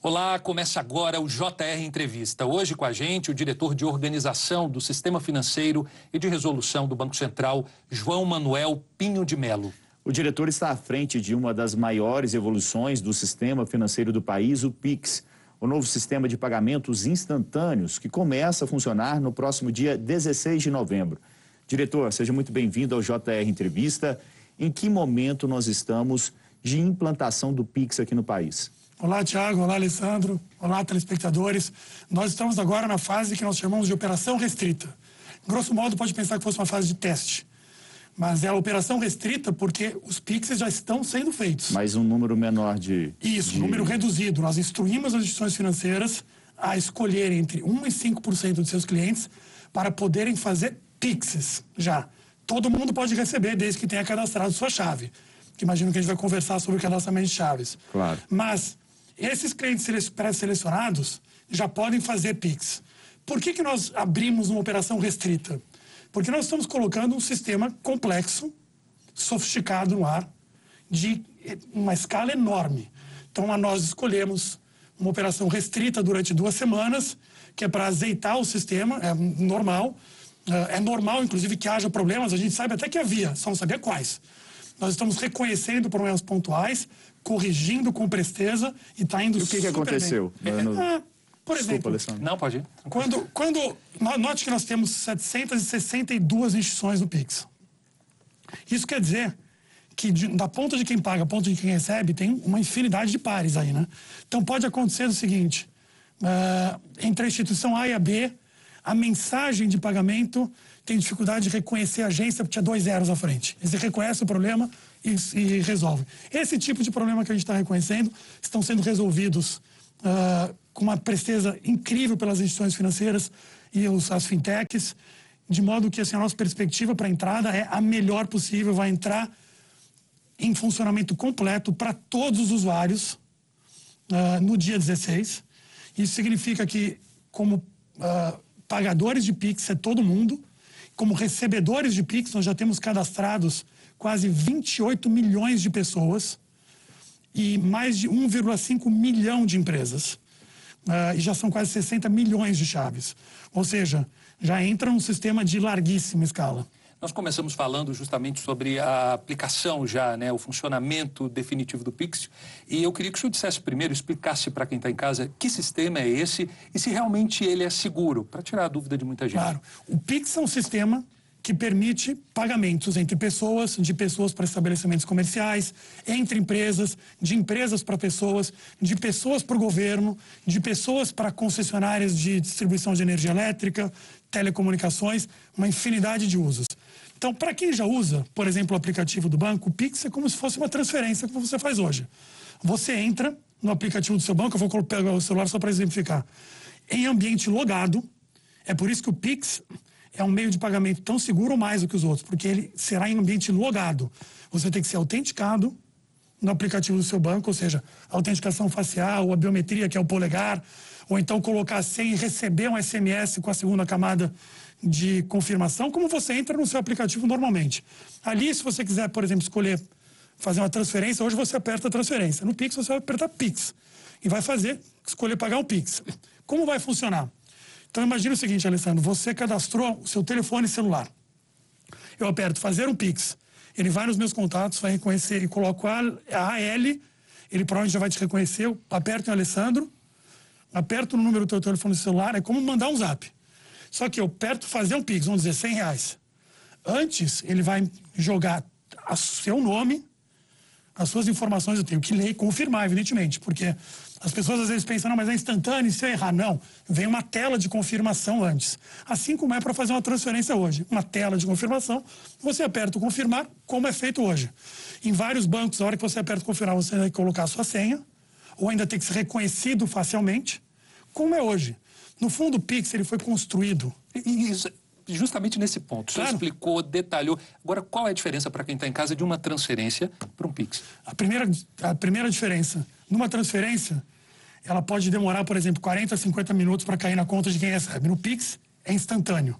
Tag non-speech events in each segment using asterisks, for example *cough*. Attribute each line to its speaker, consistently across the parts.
Speaker 1: Olá, começa agora o JR Entrevista. Hoje com a gente o diretor de organização do Sistema Financeiro e de Resolução do Banco Central, João Manuel Pinho de Melo.
Speaker 2: O diretor está à frente de uma das maiores evoluções do sistema financeiro do país, o PIX, o novo sistema de pagamentos instantâneos que começa a funcionar no próximo dia 16 de novembro. Diretor, seja muito bem-vindo ao JR Entrevista. Em que momento nós estamos de implantação do PIX aqui no país?
Speaker 3: Olá, Tiago. Olá, Alessandro. Olá, telespectadores. Nós estamos agora na fase que nós chamamos de operação restrita. Grosso modo, pode pensar que fosse uma fase de teste. Mas é a operação restrita porque os PIXs já estão sendo feitos.
Speaker 2: Mas um número menor de.
Speaker 3: Isso,
Speaker 2: de...
Speaker 3: um número reduzido. Nós instruímos as instituições financeiras a escolher entre 1% e 5% de seus clientes para poderem fazer PIXs já. Todo mundo pode receber desde que tenha cadastrado sua chave. Que imagino que a gente vai conversar sobre o cadastramento de chaves.
Speaker 2: Claro.
Speaker 3: Mas esses clientes pré-selecionados já podem fazer PIX. Por que, que nós abrimos uma operação restrita? Porque nós estamos colocando um sistema complexo, sofisticado no ar, de uma escala enorme. Então, nós escolhemos uma operação restrita durante duas semanas, que é para azeitar o sistema, é normal. É, é normal, inclusive, que haja problemas, a gente sabe até que havia, só não sabia quais. Nós estamos reconhecendo problemas pontuais, corrigindo com presteza e está indo
Speaker 2: e o que, que aconteceu?
Speaker 3: No... Ah, por
Speaker 1: Desculpa,
Speaker 3: exemplo,
Speaker 1: Alessandro. Não, pode ir.
Speaker 3: Quando, quando, note que nós temos 762 instituições no Pix. Isso quer dizer que de, da ponta de quem paga à ponta de quem recebe tem uma infinidade de pares aí, né? Então pode acontecer o seguinte, uh, entre a instituição A e a B, a mensagem de pagamento tem dificuldade de reconhecer a agência porque tinha dois zeros à frente. Você reconhece o problema e, e resolve. Esse tipo de problema que a gente está reconhecendo estão sendo resolvidos uh, com uma presteza incrível pelas instituições financeiras e os, as fintechs, de modo que assim, a nossa perspectiva para a entrada é a melhor possível, vai entrar em funcionamento completo para todos os usuários uh, no dia 16. Isso significa que, como uh, pagadores de Pix, é todo mundo, como recebedores de Pix, nós já temos cadastrados quase 28 milhões de pessoas e mais de 1,5 milhão de empresas. Uh, e já são quase 60 milhões de chaves. Ou seja, já entra um sistema de larguíssima escala.
Speaker 1: Nós começamos falando justamente sobre a aplicação já, né, o funcionamento definitivo do Pix. E eu queria que o senhor dissesse primeiro, explicasse para quem está em casa que sistema é esse e se realmente ele é seguro, para tirar a dúvida de muita gente.
Speaker 3: Claro. O Pix é um sistema que permite pagamentos entre pessoas, de pessoas para estabelecimentos comerciais, entre empresas, de empresas para pessoas, de pessoas para o governo, de pessoas para concessionárias de distribuição de energia elétrica, telecomunicações, uma infinidade de usos. Então, para quem já usa, por exemplo, o aplicativo do banco, o Pix é como se fosse uma transferência que você faz hoje. Você entra no aplicativo do seu banco, eu vou pegar o celular só para exemplificar, em ambiente logado. É por isso que o Pix é um meio de pagamento tão seguro ou mais do que os outros, porque ele será em ambiente logado. Você tem que ser autenticado no aplicativo do seu banco, ou seja, a autenticação facial, a biometria, que é o polegar, ou então colocar a senha e receber um SMS com a segunda camada de confirmação, como você entra no seu aplicativo normalmente. Ali, se você quiser, por exemplo, escolher fazer uma transferência, hoje você aperta a transferência. No Pix, você vai apertar Pix. E vai fazer, escolher pagar um Pix. Como vai funcionar? Então, imagine o seguinte, Alessandro: você cadastrou o seu telefone celular. Eu aperto fazer um Pix. Ele vai nos meus contatos, vai reconhecer e coloco a AL, ele provavelmente já vai te reconhecer. Eu aperto em Alessandro, aperto no número do teu telefone celular, é como mandar um zap. Só que eu perto fazer um Pix, vamos dizer, 100 reais. Antes, ele vai jogar seu nome, as suas informações, eu tenho que ler e confirmar, evidentemente, porque as pessoas às vezes pensam, não, mas é instantâneo, se eu errar? Não, vem uma tela de confirmação antes. Assim como é para fazer uma transferência hoje. Uma tela de confirmação, você aperta o confirmar, como é feito hoje. Em vários bancos, a hora que você aperta o confirmar, você vai colocar a sua senha, ou ainda tem que ser reconhecido facialmente, como é hoje. No fundo, o Pix ele foi construído.
Speaker 1: E, justamente nesse ponto. Claro. Você explicou, detalhou. Agora, qual é a diferença para quem está em casa de uma transferência para um Pix?
Speaker 3: A primeira, a primeira diferença, numa transferência, ela pode demorar, por exemplo, 40, 50 minutos para cair na conta de quem recebe. No Pix, é instantâneo.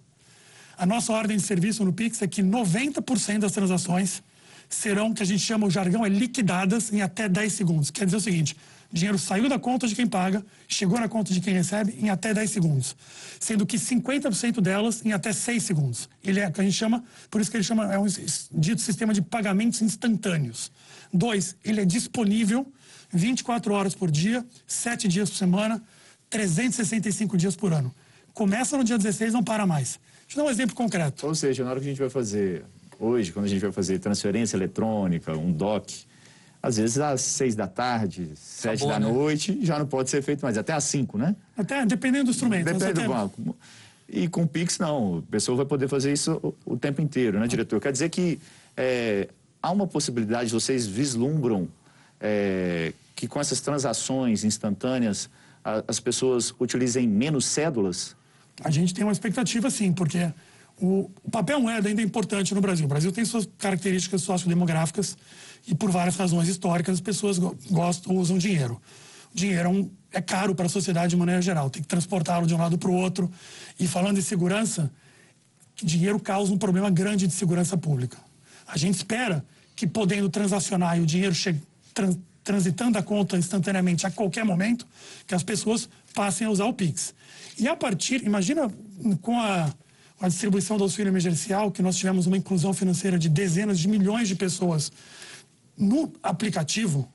Speaker 3: A nossa ordem de serviço no Pix é que 90% das transações serão, que a gente chama o jargão, é liquidadas em até 10 segundos. Quer dizer o seguinte, O dinheiro saiu da conta de quem paga, chegou na conta de quem recebe em até 10 segundos. Sendo que 50% delas em até 6 segundos. Ele é, que a gente chama, por isso que ele chama, é um dito sistema de pagamentos instantâneos. Dois, ele é disponível 24 horas por dia, 7 dias por semana, 365 dias por ano. Começa no dia 16, não para mais. Deixa eu dar um exemplo concreto.
Speaker 2: Ou seja, na hora que a gente vai fazer, hoje, quando a gente vai fazer transferência eletrônica, um DOC, às vezes às seis da tarde, sete Acabou, da né? noite, já não pode ser feito mais, até às cinco, né?
Speaker 3: Até, dependendo do instrumento.
Speaker 2: Depende do banco. E com o Pix, não. A pessoa vai poder fazer isso o, o tempo inteiro, né, diretor? Quer dizer que é, há uma possibilidade, vocês vislumbram é, que com essas transações instantâneas a, as pessoas utilizem menos cédulas?
Speaker 3: A gente tem uma expectativa, sim, porque o, papel moeda ainda é importante no Brasil. O Brasil tem suas características sociodemográficas e por várias razões históricas as pessoas gostam, usam dinheiro. O dinheiro é, um, é caro para a sociedade de maneira geral, tem que transportá-lo de um lado para o outro. E falando em segurança, dinheiro causa um problema grande de segurança pública. A gente espera que podendo transacionar e o dinheiro trans, transitando a conta instantaneamente a qualquer momento, que as pessoas passem a usar o Pix. E a partir, imagina com a, a distribuição do auxílio emergencial, que nós tivemos uma inclusão financeira de dezenas de milhões de pessoas no aplicativo,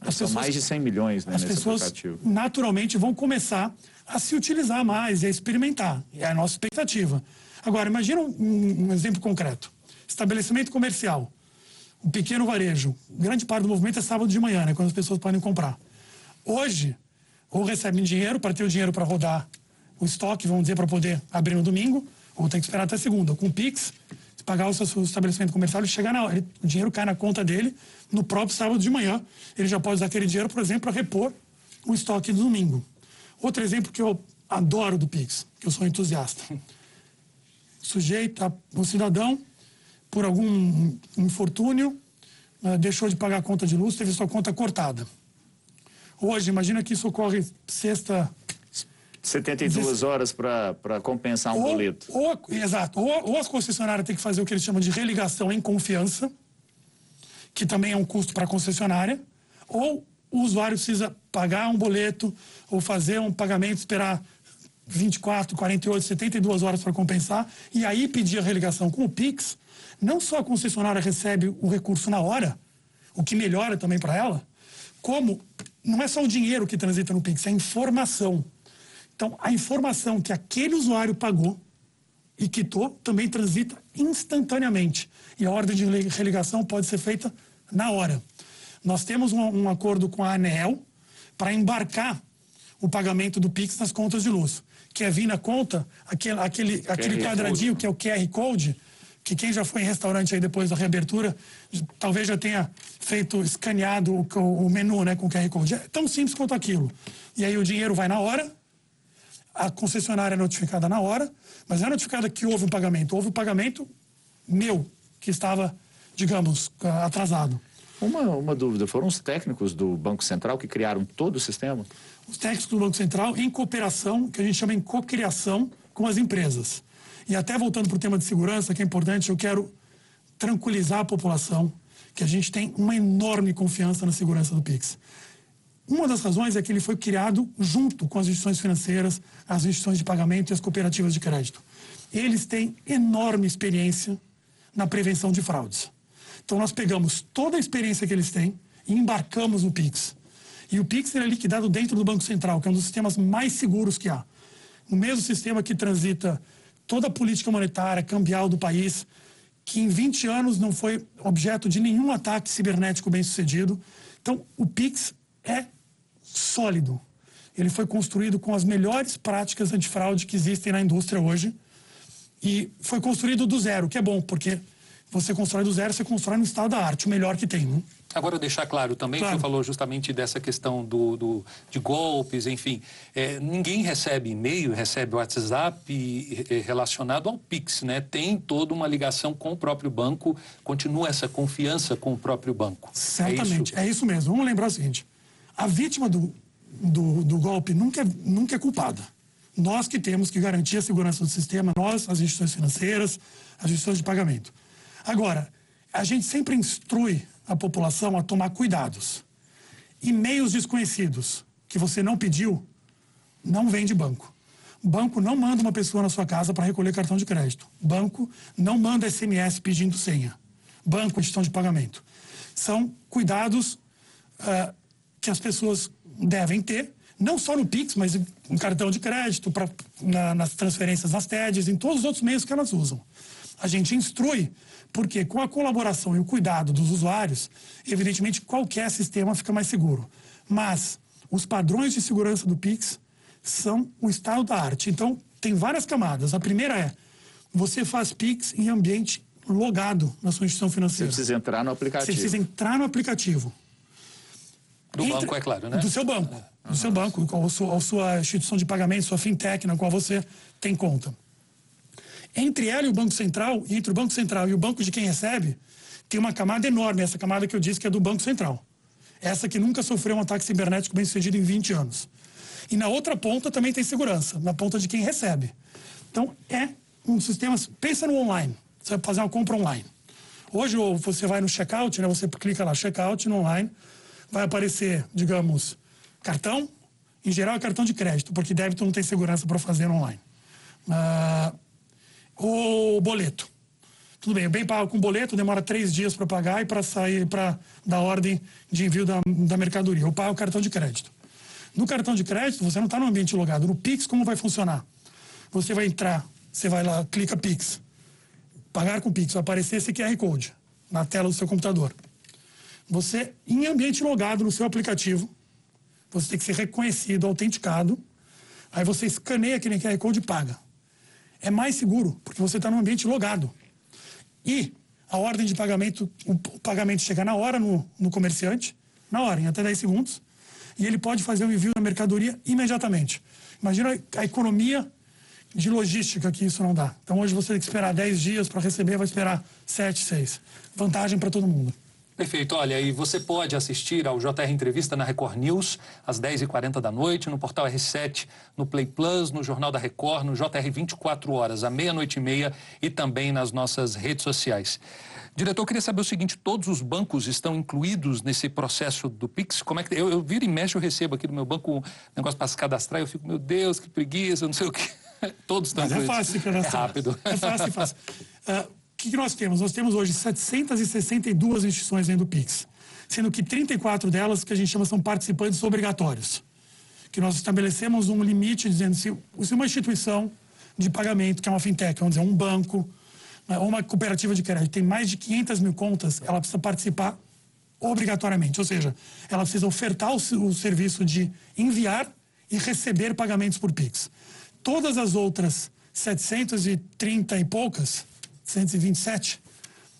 Speaker 2: as São pessoas, mais de 100 milhões né,
Speaker 3: as pessoas
Speaker 2: aplicativo.
Speaker 3: naturalmente vão começar a se utilizar mais e a experimentar. É a nossa expectativa. Agora, imagina um, um exemplo concreto. Estabelecimento comercial, um pequeno varejo. Grande parte do movimento é sábado de manhã, né, quando as pessoas podem comprar. Hoje, ou recebem dinheiro para ter o dinheiro para rodar o estoque, vamos dizer, para poder abrir no domingo, ou tem que esperar até segunda. Com o Pix, pagar o seu estabelecimento comercial, ele chega na hora, o dinheiro cai na conta dele no próprio sábado de manhã. Ele já pode usar aquele dinheiro, por exemplo, para repor o estoque do domingo. Outro exemplo que eu adoro do Pix, que eu sou entusiasta. Sujeito, o cidadão, por algum infortúnio, eh, deixou de pagar a conta de luz, teve sua conta cortada. Hoje, imagina que isso ocorre sexta,
Speaker 2: 72 horas para compensar um ou, boleto.
Speaker 3: Ou, exato. Ou, ou as concessionárias têm que fazer o que eles chamam de religação em confiança, que também é um custo para a concessionária, ou o usuário precisa pagar um boleto ou fazer um pagamento, esperar 24, 48, 72 horas para compensar, e aí pedir a religação com o Pix, não só a concessionária recebe o recurso na hora, o que melhora também para ela, como não é só o dinheiro que transita no Pix, é a informação. Então, a informação que aquele usuário pagou e quitou também transita instantaneamente. E a ordem de religação pode ser feita na hora. Nós temos um, um acordo com a ANEEL para embarcar o pagamento do Pix nas contas de luz. Que é vir na conta, aquele, aquele, aquele quadradinho que é o QR Code, que quem já foi em restaurante aí depois da reabertura, talvez já tenha feito, escaneado o, o menu né, com o QR Code. É tão simples quanto aquilo. E aí o dinheiro vai na hora, a concessionária é notificada na hora, mas não é notificada que houve um pagamento, houve um pagamento meu, que estava, digamos, atrasado.
Speaker 2: Uma, uma dúvida, foram os técnicos do Banco Central que criaram todo o sistema?
Speaker 3: Os técnicos do Banco Central em cooperação, que a gente chama em cocriação com as empresas. E até voltando para o tema de segurança, que é importante, eu quero tranquilizar a população que a gente tem uma enorme confiança na segurança do Pix. Uma das razões é que ele foi criado junto com as instituições financeiras, as instituições de pagamento e as cooperativas de crédito. Eles têm enorme experiência na prevenção de fraudes. Então, nós pegamos toda a experiência que eles têm e embarcamos no Pix. E o Pix é liquidado dentro do Banco Central, que é um dos sistemas mais seguros que há. No mesmo sistema que transita toda a política monetária, cambial do país, que em 20 anos não foi objeto de nenhum ataque cibernético bem sucedido. Então, o Pix é sólido. Ele foi construído com as melhores práticas antifraude que existem na indústria hoje. E foi construído do zero, que é bom, porque você constrói do zero, você constrói no estado da arte, o melhor que tem. Né?
Speaker 1: Agora, deixar claro também, claro. você falou justamente dessa questão do, do de golpes, enfim. É, ninguém recebe e-mail, recebe WhatsApp relacionado ao Pix, né? Tem toda uma ligação com o próprio banco, continua essa confiança com o próprio banco.
Speaker 3: Certamente, é isso, é isso mesmo. Vamos lembrar o seguinte: a vítima do, do, do golpe nunca, é, nunca é culpada. Nós que temos que garantir a segurança do sistema, nós, as instituições financeiras, as instituições de pagamento. Agora, a gente sempre instrui a população a tomar cuidados. E-mails desconhecidos que você não pediu, não vem de banco. Banco não manda uma pessoa na sua casa para recolher cartão de crédito. Banco não manda SMS pedindo senha. Banco, gestão de pagamento. São cuidados uh, que as pessoas devem ter, não só no Pix, mas em cartão de crédito, pra, na, nas transferências nas TEDs, em todos os outros meios que elas usam. A gente instrui, porque com a colaboração e o cuidado dos usuários, evidentemente qualquer sistema fica mais seguro. Mas os padrões de segurança do Pix são o estado da arte. Então, tem várias camadas. A primeira é, você faz Pix em ambiente logado na sua instituição financeira.
Speaker 2: Você precisa entrar no aplicativo.
Speaker 3: Você precisa entrar no aplicativo.
Speaker 1: Do Entra, banco, é claro, né?
Speaker 3: Do seu banco. Do uhum. seu banco, ou sua, sua instituição de pagamento, sua fintech, na qual você tem conta. Entre ela e o Banco Central, e entre o Banco Central e o banco de quem recebe, tem uma camada enorme, essa camada que eu disse que é do Banco Central. Essa que nunca sofreu um ataque cibernético bem sucedido em 20 anos. E na outra ponta também tem segurança, na ponta de quem recebe. Então, é um sistema. Pensa no online. Você vai fazer uma compra online. Hoje, você vai no checkout, né? Você clica lá, checkout no online, vai aparecer, digamos, cartão. Em geral, é cartão de crédito, porque débito não tem segurança para fazer online. Uh, ou boleto. Tudo bem, bem pago com boleto, demora três dias para pagar e para sair para dar ordem de envio da, da mercadoria. Eu pago cartão de crédito. No cartão de crédito, você não está no ambiente logado. No Pix, como vai funcionar? Você vai entrar, você vai lá, clica Pix. Pagar com Pix, vai aparecer esse QR Code na tela do seu computador. Você, em ambiente logado no seu aplicativo, você tem que ser reconhecido, autenticado. Aí você escaneia aquele QR Code e paga. É mais seguro, porque você está no ambiente logado. E a ordem de pagamento, o pagamento chega na hora no, no comerciante, na hora, em até 10 segundos e ele pode fazer o envio da mercadoria imediatamente. Imagina a economia de logística que isso não dá. Então hoje você tem que esperar 10 dias para receber, vai esperar 7, 6. Vantagem para todo mundo.
Speaker 1: Perfeito. Olha, e você pode assistir ao JR Entrevista na Record News às 10h40 da noite, no portal R7, no Play Plus, no Jornal da Record, no JR 24 horas, à meia-noite e meia e também nas nossas redes sociais. Diretor, eu queria saber o seguinte: todos os bancos estão incluídos nesse processo do Pix? Como é que eu, eu viro e mexo, eu recebo aqui do meu banco um negócio para se cadastrar, eu fico, meu Deus, que preguiça, não sei o quê. *laughs* Todos estão
Speaker 3: Mas é incluídos. é fácil.
Speaker 1: É rápido.
Speaker 3: É fácil, fácil. Uh, *laughs* o que, que nós temos? Nós temos hoje 762 instituições dentro do Pix, sendo que 34 delas que a gente chama são participantes obrigatórios. Que nós estabelecemos um limite dizendo se, se uma instituição de pagamento, que é uma fintech, vamos dizer, um banco, né, ou uma cooperativa de crédito tem mais de 500 mil contas, ela precisa participar obrigatoriamente. Ou seja, ela precisa ofertar o, o serviço de enviar e receber pagamentos por Pix. Todas as outras 730 e poucas, 127,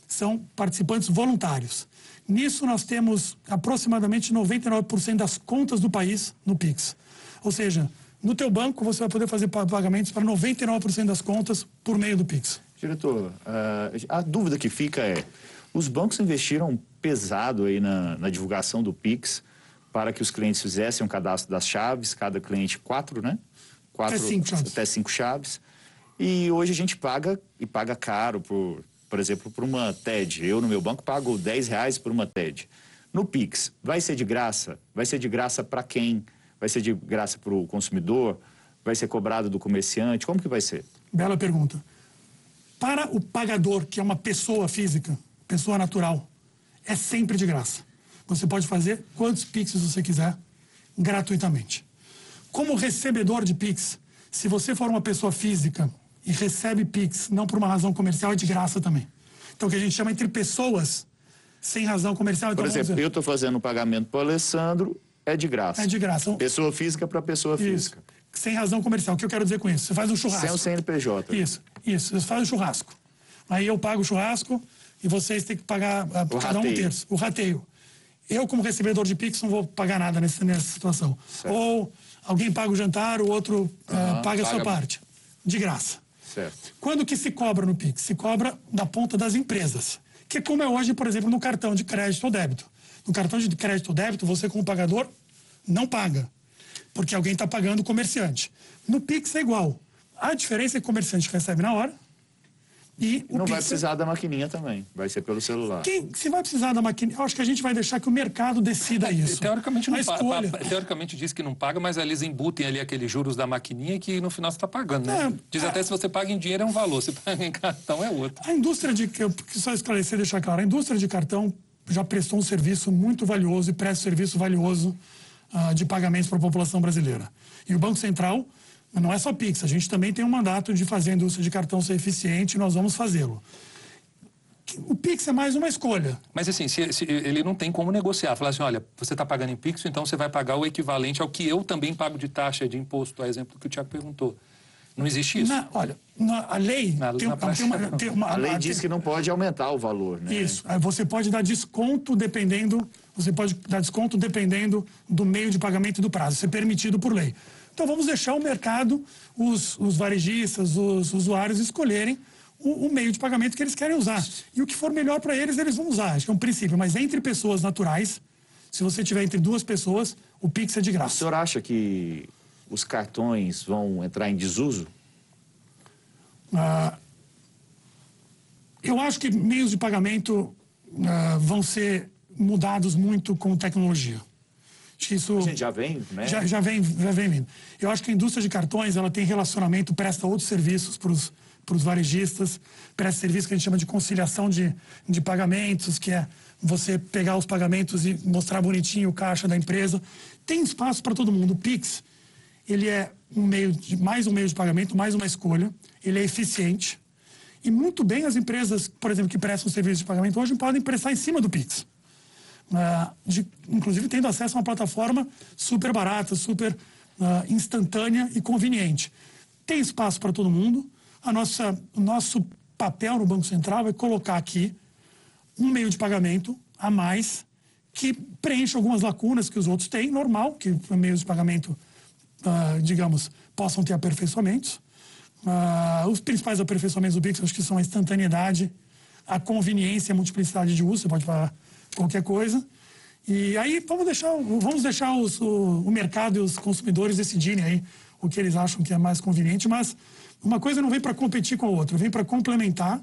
Speaker 3: são participantes voluntários. Nisso, nós temos aproximadamente 99% das contas do país no Pix. Ou seja, no teu banco você vai poder fazer pagamentos para 99% das contas por meio do Pix.
Speaker 2: Diretor, a dúvida que fica é: os bancos investiram pesado aí na, na divulgação do Pix para que os clientes fizessem um cadastro das chaves, cada cliente quatro, né?
Speaker 3: Quatro, até cinco chaves.
Speaker 2: Até cinco chaves. E hoje a gente paga, e paga caro, por, por exemplo, por uma TED. Eu, no meu banco, pago 10 reais por uma TED. No Pix, vai ser de graça? Vai ser de graça para quem? Vai ser de graça para o consumidor? Vai ser cobrado do comerciante? Como que vai ser?
Speaker 3: Bela pergunta. Para o pagador, que é uma pessoa física, pessoa natural, é sempre de graça. Você pode fazer quantos Pix você quiser, gratuitamente. Como recebedor de Pix, se você for uma pessoa física e recebe Pix não por uma razão comercial, é de graça também. Então, o que a gente chama entre pessoas sem razão comercial.
Speaker 2: Então, por exemplo, eu estou fazendo um pagamento para o Alessandro, é de graça.
Speaker 3: É de graça.
Speaker 2: Pessoa física para pessoa
Speaker 3: Isso.
Speaker 2: física
Speaker 3: sem razão comercial. O que eu quero dizer com isso? Você faz um churrasco.
Speaker 2: Sem o CNPJ.
Speaker 3: Isso, isso. Você faz um churrasco. Aí eu pago o churrasco e vocês têm que pagar uh, cada rateio. um terço. O rateio. Eu, como recebedor de Pix, não vou pagar nada nessa, nessa situação. Certo. Ou alguém paga o jantar, o outro uh, paga, paga a sua parte. De graça.
Speaker 2: Certo.
Speaker 3: Quando que se cobra no Pix? Se cobra da ponta das empresas. Que é como é hoje, por exemplo, no cartão de crédito ou débito. No cartão de crédito ou débito, você, como pagador, não paga porque alguém está pagando o comerciante. No Pix é igual. A diferença é que o comerciante recebe na hora E
Speaker 2: Não
Speaker 3: o
Speaker 2: vai precisar da maquininha também, vai ser pelo celular.
Speaker 3: Quem, se vai precisar da máquina, eu acho que a gente vai deixar que o mercado decida isso.
Speaker 1: Teoricamente, não
Speaker 3: a
Speaker 1: pa-
Speaker 3: escolha.
Speaker 1: pa- teoricamente diz que não paga, mas eles embutem ali aqueles juros da maquininha que no final você está pagando, né?
Speaker 3: É,
Speaker 1: diz
Speaker 3: é.
Speaker 1: até se você paga em dinheiro é um valor, se paga em cartão é outro.
Speaker 3: A indústria de. Eu só esclarecer e deixar claro: a indústria de cartão já prestou um serviço muito valioso e presta um serviço valioso ah, de pagamentos para a população brasileira. E o Banco Central não é só Pix, a gente também tem um mandato de fazer a indústria de cartão ser eficiente e nós vamos fazê-lo. O Pix é mais uma escolha.
Speaker 1: Mas assim, se, se ele não tem como negociar, falar assim, olha, você está pagando em Pix, então você vai pagar o equivalente ao que eu também pago de taxa de imposto, a exemplo que o Tiago perguntou. Não existe isso.
Speaker 3: Na- olha, na- a lei
Speaker 1: Na-
Speaker 3: tem,
Speaker 1: na
Speaker 3: tem uma, tem uma-
Speaker 2: A lei
Speaker 3: a-
Speaker 2: diz que não pode aumentar o valor, né?
Speaker 3: Isso. Aí Você pode dar desconto dependendo, você pode dar desconto dependendo do meio de pagamento e do prazo. Isso é permitido por lei. Então vamos deixar o mercado, os, os varejistas, os usuários escolherem o, o meio de pagamento que eles querem usar. E o que for melhor para eles, eles vão usar. Acho que é um princípio. Mas entre pessoas naturais, se você tiver entre duas pessoas, o Pix é de
Speaker 2: O
Speaker 3: graça.
Speaker 2: senhor acha que os cartões vão entrar em desuso?
Speaker 3: Ah, eu acho que meios de pagamento ah, vão ser mudados muito com tecnologia. Acho que isso
Speaker 2: A gente já vem, né?
Speaker 3: já, já vem, já vem vindo. Eu acho que a indústria de cartões ela tem relacionamento, presta outros serviços para os varejistas, presta serviço que a gente chama de conciliação de, de pagamentos, que é você pegar os pagamentos e mostrar bonitinho o caixa da empresa. Tem espaço para todo mundo. O Pix, ele é um meio de, mais um meio de pagamento, mais uma escolha. Ele é eficiente. E muito bem as empresas, por exemplo, que prestam serviço de pagamento hoje podem prestar em cima do Pix. Ah, de- inclusive tendo acesso a uma plataforma super barata, super ah, instantânea e conveniente. Tem espaço para todo mundo. A nossa, o nosso papel no Banco Central é colocar aqui um meio de pagamento a mais que preencha algumas lacunas que os outros têm, normal, que meios de pagamento, ah, digamos, possam ter aperfeiçoamentos. Ah, os principais aperfeiçoamentos do Pix, acho que são a instantaneidade, a conveniência e a multiplicidade de uso, você pode falar qualquer coisa. E aí vamos deixar, vamos deixar os- o, o mercado e os consumidores decidirem aí o que eles acham que é mais conveniente, mas uma coisa não vem para competir com a outra, vem para complementar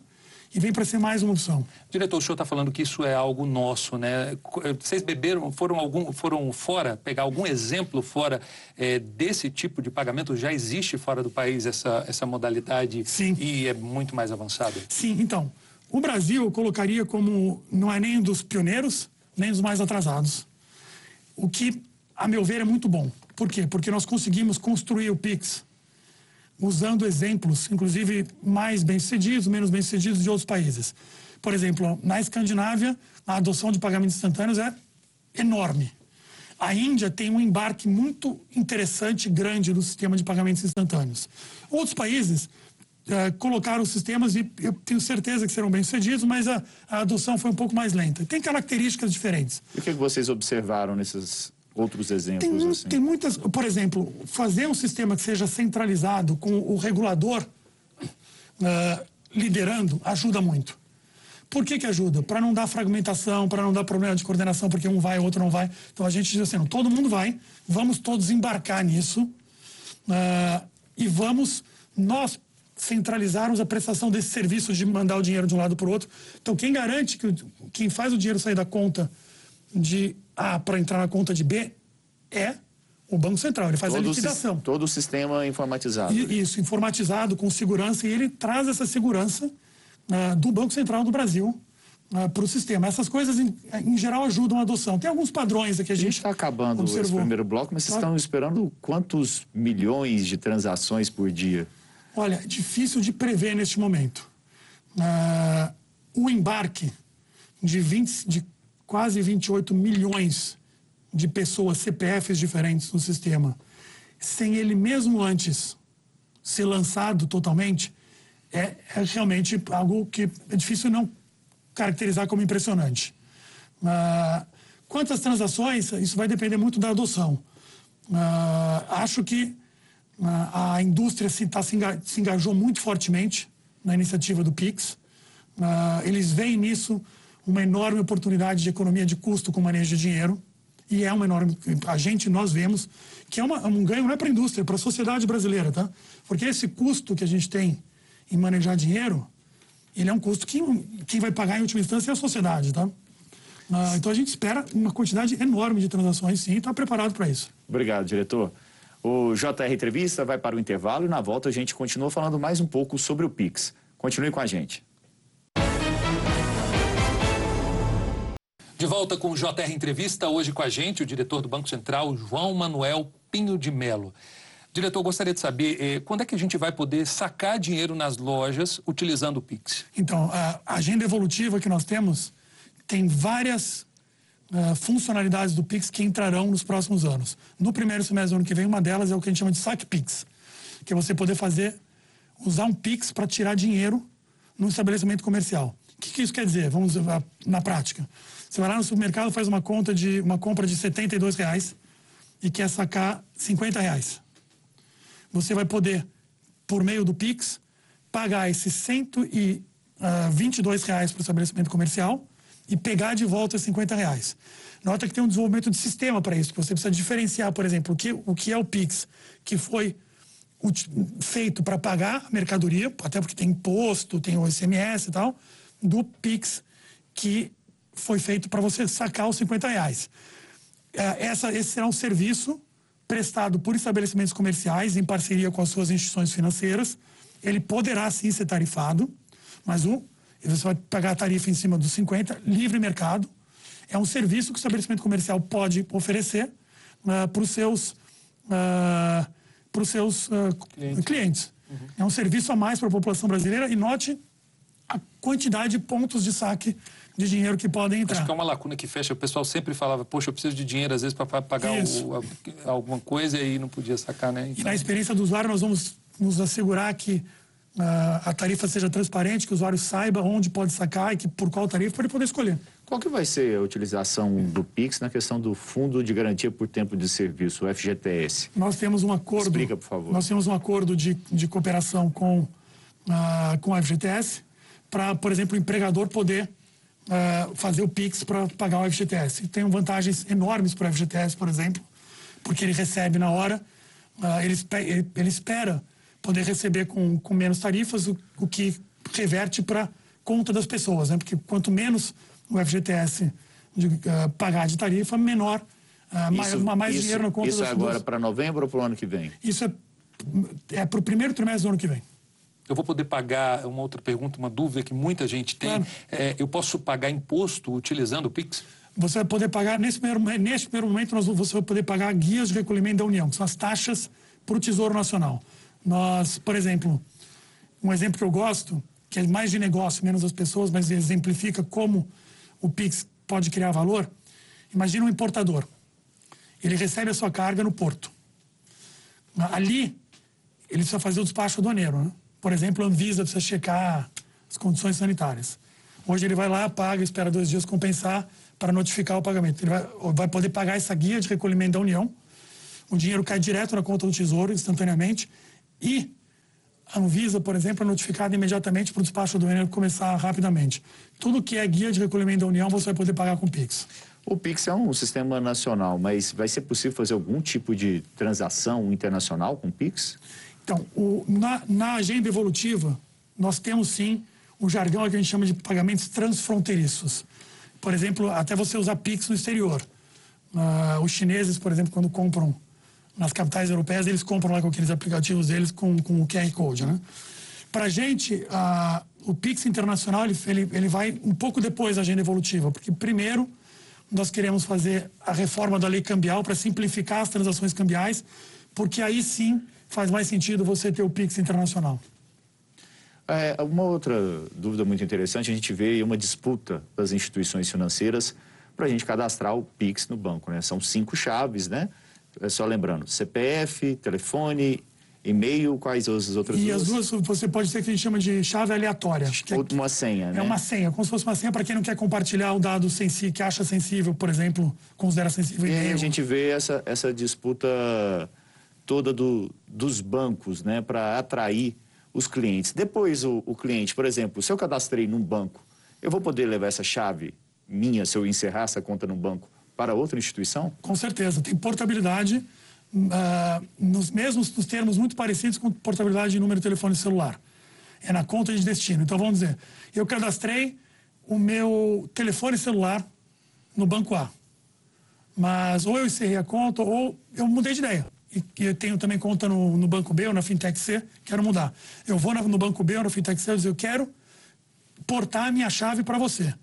Speaker 3: e vem para ser mais uma opção.
Speaker 1: Diretor, o senhor está falando que isso é algo nosso, né? Eh, Vocês beberam, foram, algum, foram fora, pegar algum exemplo fora eh, desse tipo de pagamento? Já existe fora do país essa, essa modalidade
Speaker 3: Sim.
Speaker 1: e é muito mais avançada?
Speaker 3: Sim, então, o Brasil eu colocaria como não é nem dos pioneiros, nem dos mais atrasados. O que, a meu ver, é muito bom. Por quê? Porque nós conseguimos construir o Pix usando exemplos, inclusive mais bem-sucedidos, menos bem-sucedidos de outros países. Por exemplo, na Escandinávia, a adoção de pagamentos instantâneos é enorme. A Índia tem um embarque muito interessante, grande, do sistema de pagamentos instantâneos. Outros países colocaram sistemas e eu tenho certeza que serão bem-sucedidos, mas a, a adoção foi um pouco mais lenta. Tem características diferentes.
Speaker 2: E o que que vocês observaram nesses outros
Speaker 3: Tem,
Speaker 2: exemplos?
Speaker 3: mu-
Speaker 2: assim?
Speaker 3: tem muitas. Por exemplo, fazer um sistema que seja centralizado com o regulador ah, liderando ajuda muito. Por que, que ajuda? Para não dar fragmentação, para não dar problema de coordenação, porque um vai, o outro não vai. Então a gente diz assim: não, todo mundo vai, vamos todos embarcar nisso ah, e vamos nós centralizarmos a prestação desse serviço de mandar o dinheiro de um lado para o outro. Então quem garante que quem faz o dinheiro sair da conta de A para entrar na conta de B é o Banco Central. Ele faz a
Speaker 2: todo, sis-
Speaker 3: liquidação.
Speaker 2: todo o sistema informatizado.
Speaker 3: E- Isso, informatizado, com segurança, e ele traz essa segurança ah, do Banco Central do Brasil para o sistema. Essas coisas, em, em geral, ajudam a adoção. Tem alguns padrões aqui a
Speaker 2: A gente está acabando esse
Speaker 3: observou.
Speaker 2: primeiro bloco, mas vocês
Speaker 3: Claro.
Speaker 2: estão esperando quantos milhões de transações por dia?
Speaker 3: Olha, difícil de prever neste momento. Ah, o embarque de, 20, de quase 28 milhões de pessoas, CPFs diferentes no sistema, sem ele mesmo antes ser lançado totalmente, é, é realmente algo que é difícil não caracterizar como impressionante. Ah, quantas transações? Isso vai depender muito da adoção. Ah, acho que a indústria se, tá, se, enga- se engajou muito fortemente na iniciativa do Pix. Ah, eles veem nisso uma enorme oportunidade de economia de custo com manejo de dinheiro. E é uma enorme. A gente, nós vemos que é uma- um ganho não é para a indústria, é para a sociedade brasileira, tá? Porque esse custo que a gente tem em manejar dinheiro ele é um custo que quem vai pagar em última instância é a sociedade, tá? Ah, então a gente espera uma quantidade enorme de transações, sim, e está preparado para isso.
Speaker 2: Obrigado, diretor. O JR Entrevista vai para o intervalo e na volta a gente continua falando mais um pouco sobre o Pix. Continue com a gente.
Speaker 1: De volta com o JR Entrevista, hoje com a gente o diretor do Banco Central, João Manuel Pinho de Melo. Diretor, gostaria de saber eh, quando é que a gente vai poder sacar dinheiro nas lojas utilizando o Pix?
Speaker 3: Então, a agenda evolutiva que nós temos tem várias uh, funcionalidades do Pix que entrarão nos próximos anos. No primeiro semestre do ano que vem, uma delas é o que a gente chama de saque Pix, que é você poder fazer, usar um Pix para tirar dinheiro no estabelecimento comercial. O que, que isso quer dizer? Vamos uh, na prática. Você vai lá no supermercado, faz uma conta de uma compra de 72 reais e quer sacar 50 reais. Você vai poder, por meio do Pix, pagar esses 122 reais para o estabelecimento comercial e pegar de volta 50 reais. Nota que tem um desenvolvimento de sistema para isso, que você precisa diferenciar, por exemplo, o que, o que é o Pix, que foi feito para pagar a mercadoria, até porque tem imposto, tem o ICMS e tal, do Pix, que foi feito para você sacar os 50 reais. É, essa, esse será um serviço prestado por estabelecimentos comerciais em parceria com as suas instituições financeiras. Ele poderá sim ser tarifado, mas o, você vai pagar a tarifa em cima dos 50, livre mercado. É um serviço que o estabelecimento comercial pode oferecer uh, para os seus, uh, pros seus uh, clientes. clientes. Uhum. É um serviço a mais para a população brasileira e note a quantidade de pontos de saque de dinheiro que podem entrar.
Speaker 1: Acho que é uma lacuna que fecha. O pessoal sempre falava, poxa, eu preciso de dinheiro às vezes para pagar o, a, alguma coisa e não podia sacar, né?
Speaker 3: Então... E na experiência do usuário nós vamos nos assegurar que a tarifa seja transparente, que o usuário saiba onde pode sacar e que por qual tarifa ele poder escolher.
Speaker 2: Qual que vai ser a utilização do Pix na questão do Fundo de Garantia por Tempo de Serviço, o FGTS?
Speaker 3: Nós temos um acordo.
Speaker 2: Explica, por favor.
Speaker 3: Nós temos um acordo de, de cooperação com, uh, com o FGTS para, por exemplo, o empregador poder uh, fazer o PIX para pagar o FGTS. E tem vantagens enormes para o FGTS, por exemplo, porque ele recebe na hora, uh, ele, ele, ele, espera poder receber com, com menos tarifas, o, o que reverte para conta das pessoas, né? porque quanto menos o FGTS de, uh, pagar de tarifa, menor,
Speaker 2: isso, mais, mais isso, dinheiro na conta isso das Isso é agora para novembro ou para o ano que vem?
Speaker 3: Isso é, é para o primeiro trimestre do ano que vem.
Speaker 1: Eu vou poder pagar, uma outra pergunta, uma dúvida que muita gente tem. Claro. É, eu posso pagar imposto utilizando o Pix?
Speaker 3: Você vai poder pagar, nesse primeiro, nesse primeiro momento, nós, você vai poder pagar guias de recolhimento da União, que são as taxas para o Tesouro Nacional. Nós, por exemplo, um exemplo que eu gosto, que é mais de negócio, menos das pessoas, mas exemplifica como o Pix pode criar valor. Imagina um importador. Ele recebe a sua carga no porto. Ali, ele precisa fazer o despacho aduaneiro, né? Por exemplo, a Anvisa precisa checar as condições sanitárias. Hoje ele vai lá, paga, espera dois dias compensar para notificar o pagamento. Ele vai, vai poder pagar essa guia de recolhimento da União. O dinheiro cai direto na conta do Tesouro, instantaneamente. E a Anvisa, por exemplo, é notificada imediatamente para o despacho do dinheiro começar rapidamente. Tudo que é guia de recolhimento da União, você vai poder pagar com o Pix.
Speaker 2: O Pix é um sistema nacional, mas vai ser possível fazer algum tipo de transação internacional com o Pix?
Speaker 3: Então, o, na, na, agenda evolutiva, nós temos sim o jargão que a gente chama de pagamentos transfronteiriços. Por exemplo, até você usar Pix no exterior. Uh, os chineses, por exemplo, quando compram nas capitais europeias, eles compram lá com aqueles aplicativos deles com, com o QR Code, né? Para a gente, o Pix internacional, ele, ele, ele vai um pouco depois da agenda evolutiva, porque primeiro nós queremos fazer a reforma da lei cambial para simplificar as transações cambiais, porque aí sim faz mais sentido você ter o Pix internacional.
Speaker 2: É, uma outra dúvida muito interessante, a gente vê uma disputa das instituições financeiras para a gente cadastrar o Pix no banco, né? São cinco chaves, né? É só lembrando, CPF, telefone, e-mail, quais as outras
Speaker 3: e
Speaker 2: duas?
Speaker 3: E as duas você pode ter que a gente chama de chave aleatória.
Speaker 2: Que Ou é, uma senha,
Speaker 3: é
Speaker 2: né?
Speaker 3: É uma senha, como se fosse uma senha para quem não quer compartilhar o dado sensível, que acha sensível, por exemplo, considera sensível.
Speaker 2: E a gente vê essa, essa disputa toda do, dos bancos, né, para atrair os clientes. Depois, o, o, cliente, por exemplo, se eu cadastrei num banco, eu vou poder levar essa chave minha, se eu encerrar essa conta no banco, para outra instituição?
Speaker 3: Com certeza. Tem portabilidade, uh, nos mesmos nos termos muito parecidos com portabilidade de número de telefone celular. é na conta de destino. Então, vamos dizer, eu cadastrei o meu telefone celular no banco A. Mas ou eu encerrei a conta ou eu mudei de ideia. E, e eu tenho também conta no, no, banco B ou na fintech C, quero mudar. Eu vou no banco B ou na fintech C e dizer, eu quero portar a minha chave para você.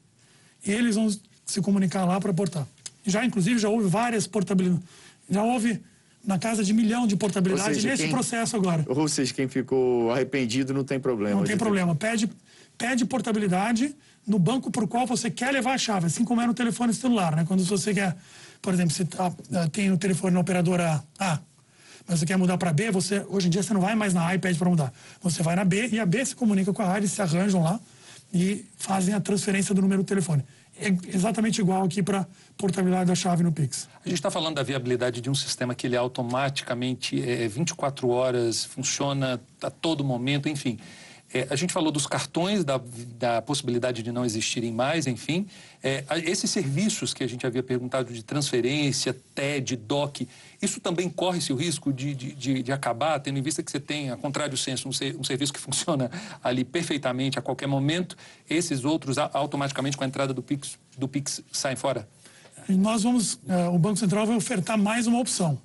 Speaker 3: E eles vão se comunicar lá para portar. Já, inclusive, já houve várias portabilidades. Já houve na casa de milhão de portabilidade seja, nesse quem, processo agora.
Speaker 2: Ou seja, quem ficou arrependido não tem problema.
Speaker 3: Não tem problema. Pede, pede portabilidade no banco por qual você quer levar a chave, assim como é no telefone celular, né? Quando você quer, por exemplo, você tá, ah, tem o telefone na operadora A, mas você quer mudar para B, você hoje em dia você não vai mais na A e pede para mudar. Você vai na B e a B se comunica com a A, eles se arranjam lá e fazem a transferência do número do telefone é exatamente igual aqui para portabilidade da chave no Pix.
Speaker 1: A gente está falando da viabilidade de um sistema que ele automaticamente, é, 24 horas, funciona a todo momento, enfim. É, a gente falou dos cartões, da, da, possibilidade de não existirem mais, enfim. É, esses serviços que a gente havia perguntado de transferência, TED, DOC, isso também corre-se o risco de, de, de, acabar, tendo em vista que você tem, a contrário senso, um, ser, um, serviço que *laughs* funciona ali perfeitamente a qualquer momento, esses outros automaticamente com a entrada do Pix, do Pix saem fora?
Speaker 3: Nós vamos, uh, o Banco Central vai ofertar mais uma opção.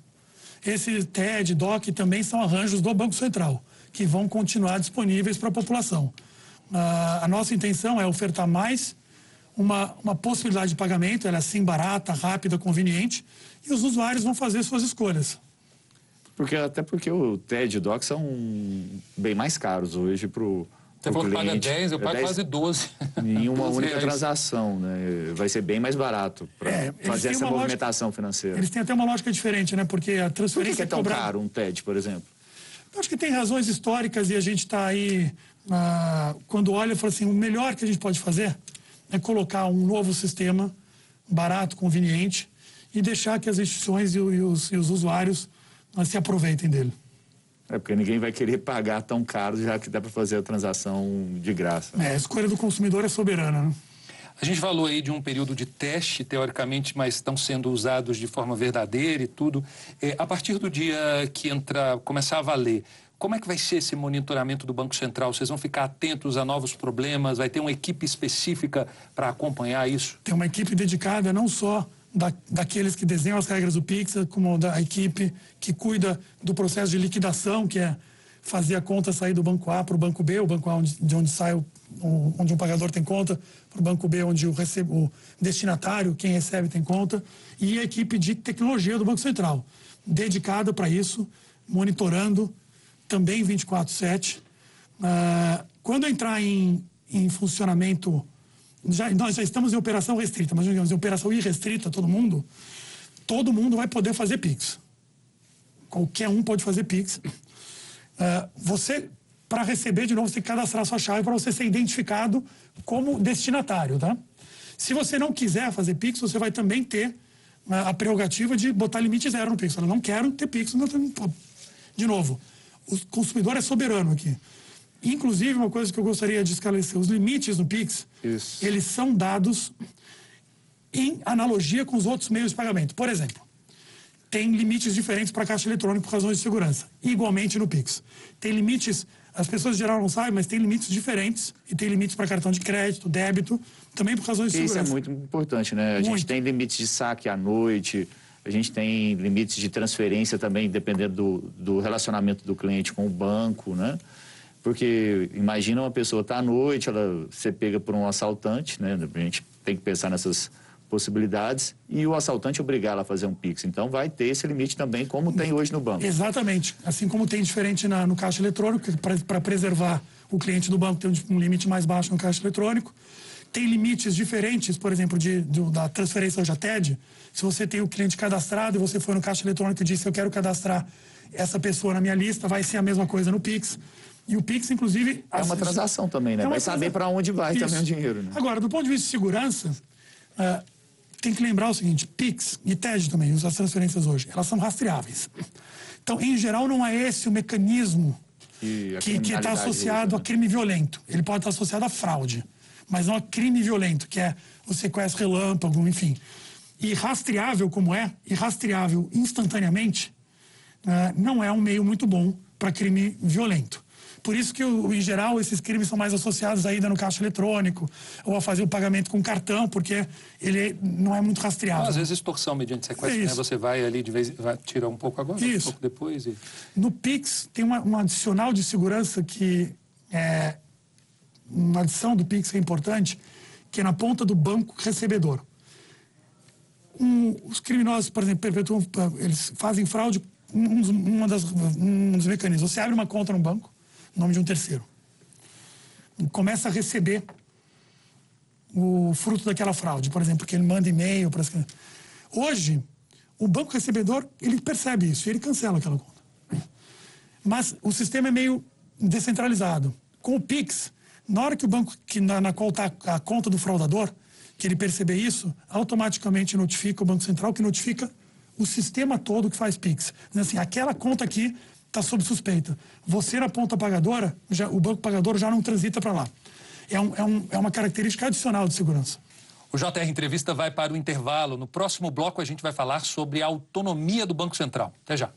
Speaker 3: Esse TED, DOC também são arranjos do Banco Central que vão continuar disponíveis para a população. Uh, a nossa intenção é ofertar mais uma, uma possibilidade de pagamento, ela é assim barata, rápida, conveniente, e os usuários vão fazer suas escolhas.
Speaker 2: Porque, até porque o TED e o DOC são bem mais caros hoje para o
Speaker 1: você falou que paga 10, eu pago 10, quase 12.
Speaker 2: Em uma 12 *laughs* única reais. transação, né? Vai ser bem mais barato para é, fazer essa movimentação
Speaker 3: lógica,
Speaker 2: financeira.
Speaker 3: Eles têm até uma lógica diferente, né? Porque a transferência.
Speaker 2: Por que, que é tão cobrar... caro um TED, por exemplo?
Speaker 3: Acho que tem razões históricas e a gente está aí, ah, quando olha, fala assim: o melhor que a gente pode fazer é colocar um novo sistema barato, conveniente e deixar que as instituições e, os, e os usuários ah, se aproveitem dele.
Speaker 2: É porque ninguém vai querer pagar tão caro já que dá para fazer a transação de graça.
Speaker 3: É, a escolha do consumidor é soberana. Né?
Speaker 1: A gente falou aí de um período de teste, teoricamente, mas estão sendo usados de forma verdadeira e tudo. É, a partir do dia que entrar, começar a valer, como é que vai ser esse monitoramento do Banco Central? Vocês vão ficar atentos a novos problemas? Vai ter uma equipe específica para acompanhar isso?
Speaker 3: Tem uma equipe dedicada não só da, daqueles que desenham as regras do Pix, como da equipe que cuida do processo de liquidação, que é fazer a conta sair do banco A para o banco B, o banco A onde, de onde sai o, onde um pagador tem conta, para o banco B onde o, recebe, o destinatário, quem recebe tem conta, e a equipe de tecnologia do Banco Central, dedicada para isso, monitorando também 24/7. Uh, quando entrar em, em funcionamento, já, nós já estamos em operação restrita, mas digamos em operação irrestrita, todo mundo, todo mundo vai poder fazer Pix. Qualquer um pode fazer Pix. Uh, você, para receber de novo, você tem que cadastrar sua chave para você ser identificado como destinatário, tá? Se você não quiser fazer Pix, você vai também ter uh, a prerrogativa de botar limite zero no Pix. Eu não quero ter Pix. Não, de novo, o consumidor é soberano aqui. Inclusive, uma coisa que eu gostaria de esclarecer, os limites no Pix, Isso. eles são dados em analogia com os outros meios de pagamento. Por exemplo, tem limites diferentes para caixa eletrônica por razões de segurança. Igualmente no Pix. Tem limites, as pessoas em geral não sabem, mas tem limites diferentes e tem limites para cartão de crédito, débito, também por razões de
Speaker 2: Isso
Speaker 3: segurança.
Speaker 2: Isso é muito importante, né? A muito. gente tem limites de saque à noite, a gente tem limites de transferência também, dependendo do, do relacionamento do cliente com o banco, né? Porque imagina uma pessoa tá à noite, ela ser pega por um assaltante, né? A gente tem que pensar nessas possibilidades e o assaltante obrigá-la a fazer um Pix. Então, vai ter esse limite também, como tem hoje no banco.
Speaker 3: Exatamente. Assim como tem diferente na, no caixa eletrônico, para preservar o cliente do banco tem um limite mais baixo no caixa eletrônico. Tem limites diferentes, por exemplo, de, da transferência ao JATED. Se você tem o cliente cadastrado e você foi no caixa eletrônico e disse eu quero cadastrar essa pessoa na minha lista, vai ser a mesma coisa no Pix. E o Pix, inclusive...
Speaker 2: É uma transação também, né? É vai saber para onde vai Isso. também o dinheiro. Né?
Speaker 3: Agora, do ponto de vista de segurança, uh, tem que lembrar o seguinte: PIX e TED também, as transferências hoje, elas são rastreáveis. Então, em geral, não é esse o mecanismo que está associado a crime violento. Ele pode estar associado a fraude, mas não a crime violento, que é o sequestro relâmpago, enfim. E rastreável como é, e rastreável instantaneamente, uh, não é um meio muito bom para crime violento. Por isso que, em geral, esses crimes são mais associados a ida no caixa eletrônico ou a fazer o pagamento com cartão, porque ele não é muito rastreável.
Speaker 1: Às vezes extorsão mediante sequestro, né? Você vai ali de vez vai tirar um pouco agora,
Speaker 3: isso.
Speaker 1: um pouco depois. E...
Speaker 3: No Pix tem uma, um adicional de segurança que é uma adição do Pix é importante, que é na ponta do banco recebedor. Um, os criminosos, por exemplo, perpetuam, eles fazem fraude um, uma das, um dos mecanismos. Você abre uma conta no banco, nome de um terceiro. Começa a receber o fruto daquela fraude, por exemplo, que ele manda e-mail para as Hoje, o banco recebedor, ele percebe isso e ele cancela aquela conta. Mas o sistema é meio descentralizado. Com o Pix, na hora que o banco, que na, na qual está a conta do fraudador, que ele perceber isso, automaticamente notifica o Banco Central, que notifica o sistema todo que faz Pix. Assim, aquela conta aqui está sob suspeita. Você na ponta pagadora, já, o banco pagador já não transita para lá. É, um, é, um, é uma característica adicional de segurança.
Speaker 1: O JR Entrevista vai para o intervalo. No próximo bloco, a gente vai falar sobre a autonomia do Banco Central. Até já.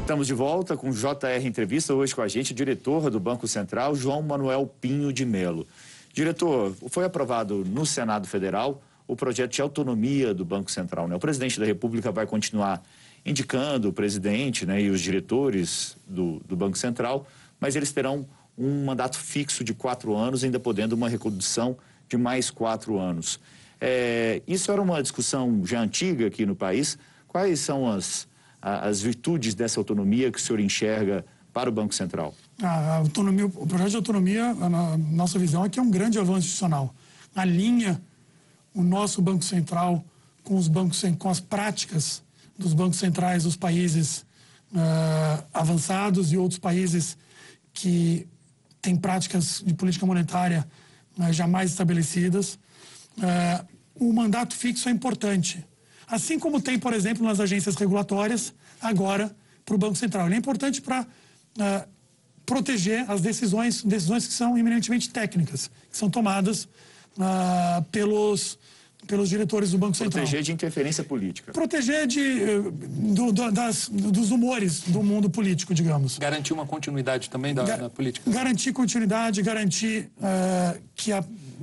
Speaker 2: Estamos de volta com o JR Entrevista, hoje com a gente, diretor do Banco Central, João Manuel Pinho de Melo. Diretor, foi aprovado no Senado Federal o projeto de autonomia do Banco Central. Né? O presidente da República vai continuar indicando o presidente né, e os diretores do, do Banco Central, mas eles terão um mandato fixo de quatro anos, ainda podendo uma recondução de mais quatro anos. É, isso era uma discussão já antiga aqui no país. Quais são as, as virtudes dessa autonomia que o senhor enxerga para o Banco Central?
Speaker 3: A autonomia, o projeto de autonomia, a nossa visão é que é um grande avanço institucional. A linha o nosso Banco Central com os bancos com as práticas dos bancos centrais dos países uh, avançados e outros países que têm práticas de política monetária uh, jamais estabelecidas. Uh, o mandato fixo é importante, assim como tem, por exemplo, nas agências regulatórias, agora para o Banco Central. Ele é importante para proteger as decisões, decisões que são eminentemente técnicas, que são tomadas ah, pelos, pelos diretores do Banco Central.
Speaker 2: Proteger de interferência política.
Speaker 3: Proteger de, eh, do, do, das, dos humores do mundo político, digamos.
Speaker 1: Garantir uma continuidade também da, Ga da política.
Speaker 3: Garantir continuidade, garantir uh, que a,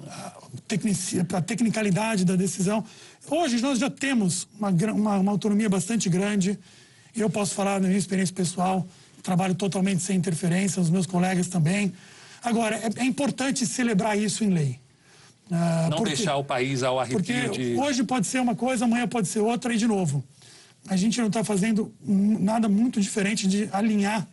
Speaker 3: a, a, tecnicalidade da decisão. Hoje nós já temos uma, uma, uma autonomia bastante grande. Eu posso falar da minha experiência pessoal, trabalho totalmente sem interferência, os meus colegas também. Agora, é, é importante celebrar isso em lei.
Speaker 1: Ah, não porque, deixar o país ao arrepio
Speaker 3: porque
Speaker 1: de...
Speaker 3: hoje pode ser uma coisa, amanhã pode ser outra e de novo. A gente não está fazendo nada muito diferente de alinhar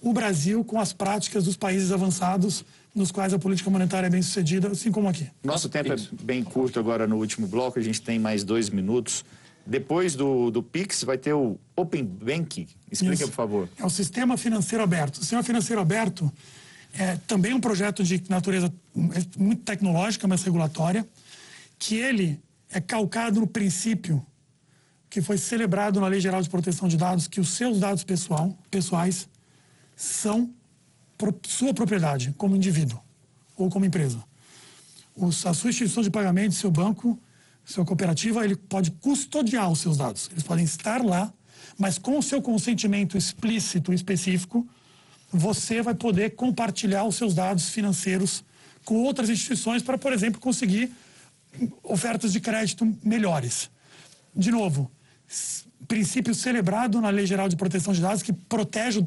Speaker 3: o Brasil com as práticas dos países avançados nos quais a política monetária é bem sucedida, assim como aqui.
Speaker 2: Nosso tempo é bem curto agora no último bloco, a gente tem mais dois minutos. Depois do, do PIX vai ter o Open Banking. Explica, Isso. por favor.
Speaker 3: É o Sistema Financeiro Aberto. O Sistema Financeiro Aberto é também um projeto de natureza muito tecnológica, mas regulatória, que ele é calcado no princípio que foi celebrado na Lei Geral de Proteção de Dados, que os seus dados pessoal, pessoais são pro, sua propriedade como indivíduo ou como empresa. Os, a sua instituição de pagamento, seu banco, sua cooperativa, ele pode custodiar os seus dados. Eles podem estar lá, mas com o seu consentimento explícito específico, você vai poder compartilhar os seus dados financeiros com outras instituições para, por exemplo, conseguir ofertas de crédito melhores. De novo, princípio celebrado na Lei Geral de Proteção de Dados que protege,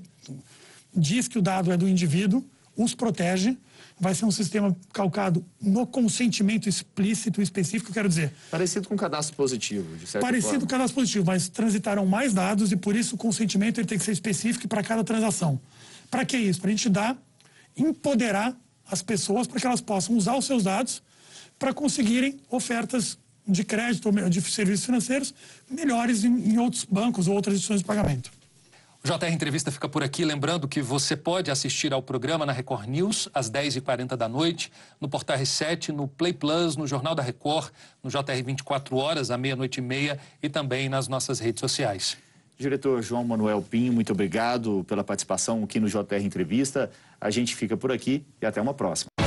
Speaker 3: diz que o dado é do indivíduo, os protege, vai ser um sistema calcado no consentimento explícito e específico, quero dizer.
Speaker 2: Parecido com o cadastro positivo, de certa
Speaker 3: Parecido com o cadastro positivo, mas transitarão mais dados e por isso o consentimento ele tem que ser específico para cada transação. Para que isso? Para a gente dar, empoderar as pessoas para que elas possam usar os seus dados para conseguirem ofertas de crédito ou de serviços financeiros melhores em, em outros bancos ou outras instituições de pagamento.
Speaker 1: O JR Entrevista fica por aqui. Lembrando que você pode assistir ao programa na Record News às 10h40 da noite, no Portal R7, no Play Plus, no Jornal da Record, no JR 24 horas, à meia-noite e meia e também nas nossas redes sociais.
Speaker 2: Diretor João Manuel Pinho, muito obrigado pela participação aqui no JR Entrevista. A gente fica por aqui e até uma próxima.